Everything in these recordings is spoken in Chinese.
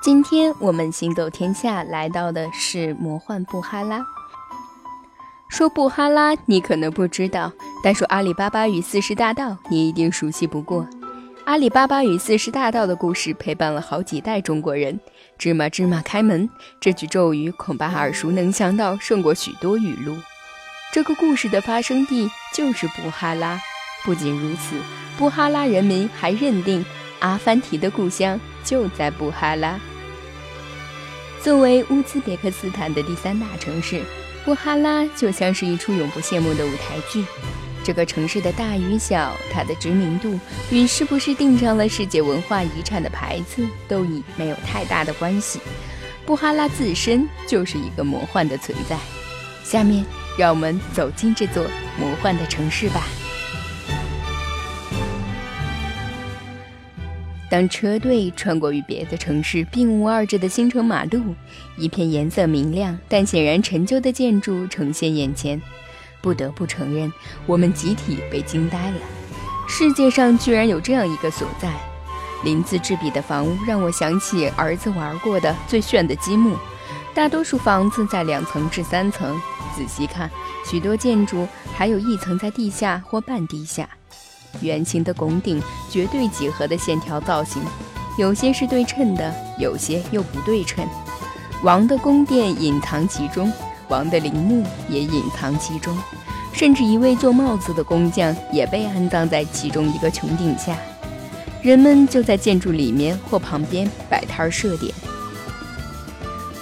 今天我们行走天下来到的是魔幻布哈拉。说布哈拉，你可能不知道；但说阿里巴巴与四十大盗，你一定熟悉不过。阿里巴巴与四十大盗的故事陪伴了好几代中国人。芝麻芝麻开门，这句咒语恐怕耳熟能详到胜过许多语录。这个故事的发生地就是布哈拉。不仅如此，布哈拉人民还认定阿凡提的故乡就在布哈拉。作为乌兹别克斯坦的第三大城市，布哈拉就像是一出永不谢幕的舞台剧。这个城市的大与小，它的知名度与是不是订上了世界文化遗产的牌子，都已没有太大的关系。布哈拉自身就是一个魔幻的存在。下面，让我们走进这座魔幻的城市吧。当车队穿过与别的城市并无二致的新城马路，一片颜色明亮但显然陈旧的建筑呈现眼前，不得不承认，我们集体被惊呆了。世界上居然有这样一个所在！鳞次栉比的房屋让我想起儿子玩过的最炫的积木。大多数房子在两层至三层，仔细看，许多建筑还有一层在地下或半地下。圆形的拱顶，绝对几何的线条造型，有些是对称的，有些又不对称。王的宫殿隐藏其中，王的陵墓也隐藏其中，甚至一位做帽子的工匠也被安葬在其中一个穹顶下。人们就在建筑里面或旁边摆摊设点，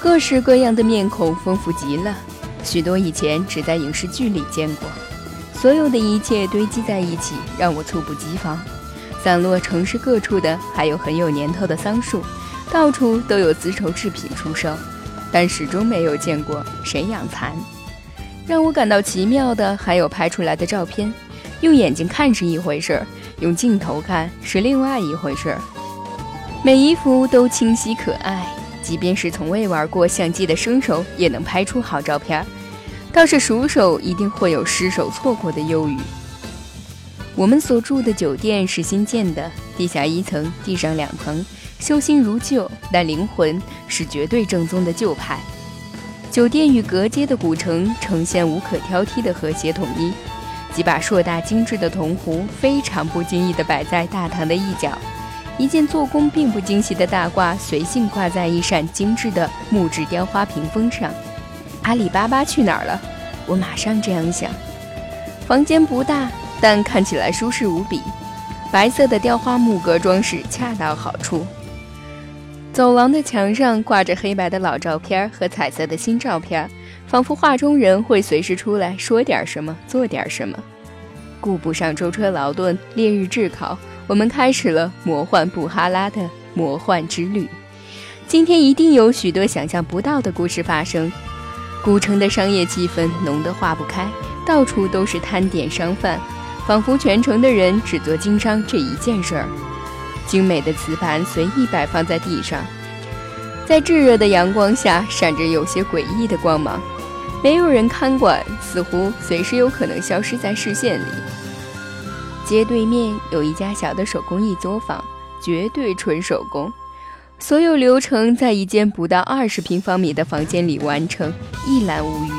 各式各样的面孔丰富极了，许多以前只在影视剧里见过。所有的一切堆积在一起，让我猝不及防。散落城市各处的，还有很有年头的桑树，到处都有丝绸制品出售，但始终没有见过谁养蚕。让我感到奇妙的，还有拍出来的照片。用眼睛看是一回事儿，用镜头看是另外一回事儿。每一幅都清晰可爱，即便是从未玩过相机的生手，也能拍出好照片。倒是熟手一定会有失手错过的忧郁。我们所住的酒店是新建的，地下一层，地上两层，修新如旧，但灵魂是绝对正宗的旧派。酒店与隔街的古城呈现无可挑剔的和谐统一。几把硕大精致的铜壶非常不经意地摆在大堂的一角，一件做工并不精细的大褂随性挂在一扇精致的木质雕花屏风上。阿里巴巴去哪儿了？我马上这样想。房间不大，但看起来舒适无比。白色的雕花木格装饰恰到好处。走廊的墙上挂着黑白的老照片和彩色的新照片，仿佛画中人会随时出来说点什么，做点什么。顾不上舟车劳顿、烈日炙烤，我们开始了魔幻布哈拉的魔幻之旅。今天一定有许多想象不到的故事发生。古城的商业气氛浓得化不开，到处都是摊点商贩，仿佛全城的人只做经商这一件事儿。精美的瓷盘随意摆放在地上，在炙热的阳光下闪着有些诡异的光芒，没有人看管，似乎随时有可能消失在视线里。街对面有一家小的手工艺作坊，绝对纯手工。所有流程在一间不到二十平方米的房间里完成，一览无余。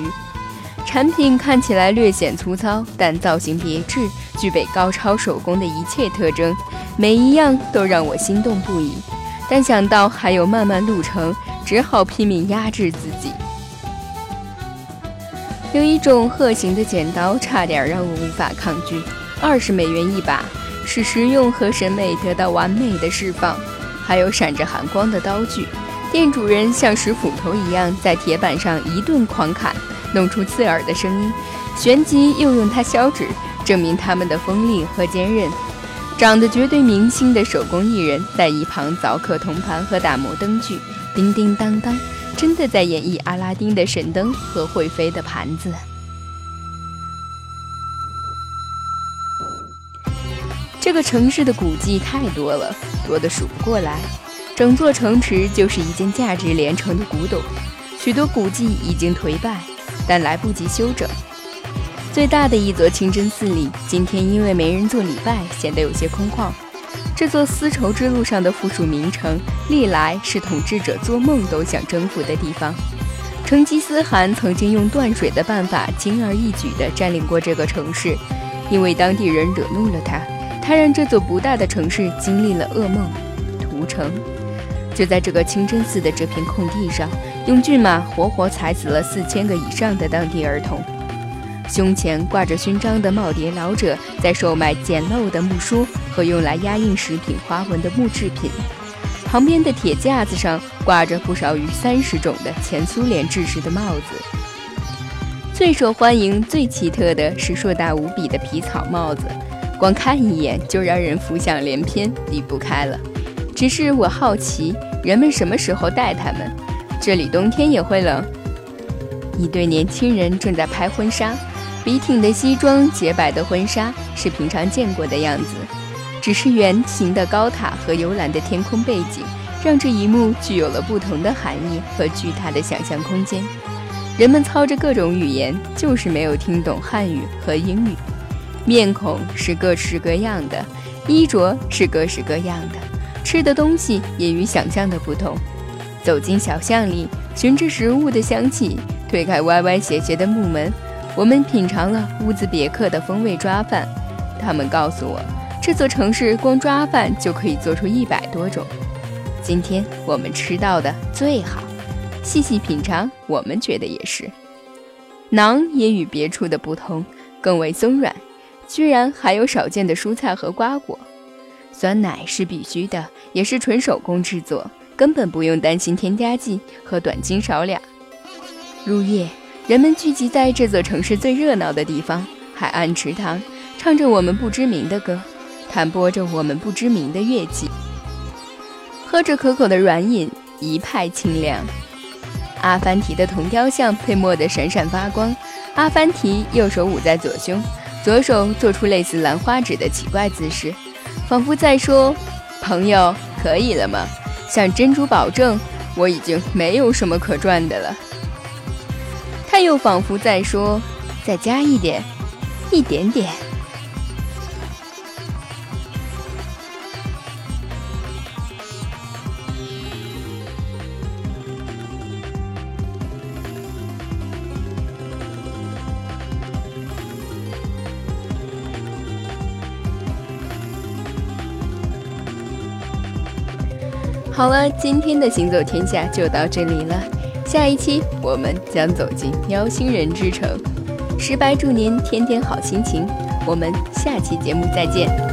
产品看起来略显粗糙，但造型别致，具备高超手工的一切特征，每一样都让我心动不已。但想到还有漫漫路程，只好拼命压制自己。有一种鹤形的剪刀，差点让我无法抗拒，二十美元一把，使实用和审美得到完美的释放。还有闪着寒光的刀具，店主人像使斧头一样在铁板上一顿狂砍，弄出刺耳的声音，旋即又用它削纸，证明他们的锋利和坚韧。长得绝对明星的手工艺人，在一旁凿刻铜盘和打磨灯具，叮叮当当，真的在演绎阿拉丁的神灯和会飞的盘子。这个城市的古迹太多了，多得数不过来。整座城池就是一件价值连城的古董，许多古迹已经颓败，但来不及修整。最大的一座清真寺里，今天因为没人做礼拜，显得有些空旷。这座丝绸之路上的附属名城，历来是统治者做梦都想征服的地方。成吉思汗曾经用断水的办法，轻而易举地占领过这个城市。因为当地人惹怒了他，他让这座不大的城市经历了噩梦——屠城。就在这个清真寺的这片空地上，用骏马活活踩死了四千个以上的当地儿童。胸前挂着勋章的耄耋老者在售卖简陋的木梳和用来压印食品花纹的木制品，旁边的铁架子上挂着不少于三十种的前苏联制式的帽子。最受欢迎、最奇特的是硕大无比的皮草帽子，光看一眼就让人浮想联翩，离不开了。只是我好奇，人们什么时候戴它们？这里冬天也会冷。一对年轻人正在拍婚纱。笔挺的西装，洁白的婚纱是平常见过的样子，只是圆形的高塔和幽蓝的天空背景，让这一幕具有了不同的含义和巨大的想象空间。人们操着各种语言，就是没有听懂汉语和英语。面孔是各式各样的，衣着是各式各样的，吃的东西也与想象的不同。走进小巷里，循着食物的香气，推开歪歪斜斜的木门。我们品尝了乌兹别克的风味抓饭，他们告诉我，这座城市光抓饭就可以做出一百多种。今天我们吃到的最好，细细品尝，我们觉得也是。馕也与别处的不同，更为松软，居然还有少见的蔬菜和瓜果。酸奶是必须的，也是纯手工制作，根本不用担心添加剂和短斤少两。入夜。人们聚集在这座城市最热闹的地方——海岸池塘，唱着我们不知名的歌，弹拨着我们不知名的乐器，喝着可口的软饮，一派清凉。阿凡提的铜雕像被墨得闪闪发光。阿凡提右手捂在左胸，左手做出类似兰花指的奇怪姿势，仿佛在说：“朋友，可以了吗？向珍珠保证，我已经没有什么可赚的了。”他又仿佛在说：“再加一点，一点点。”好了，今天的行走天下就到这里了。下一期我们将走进喵星人之城，石白祝您天天好心情，我们下期节目再见。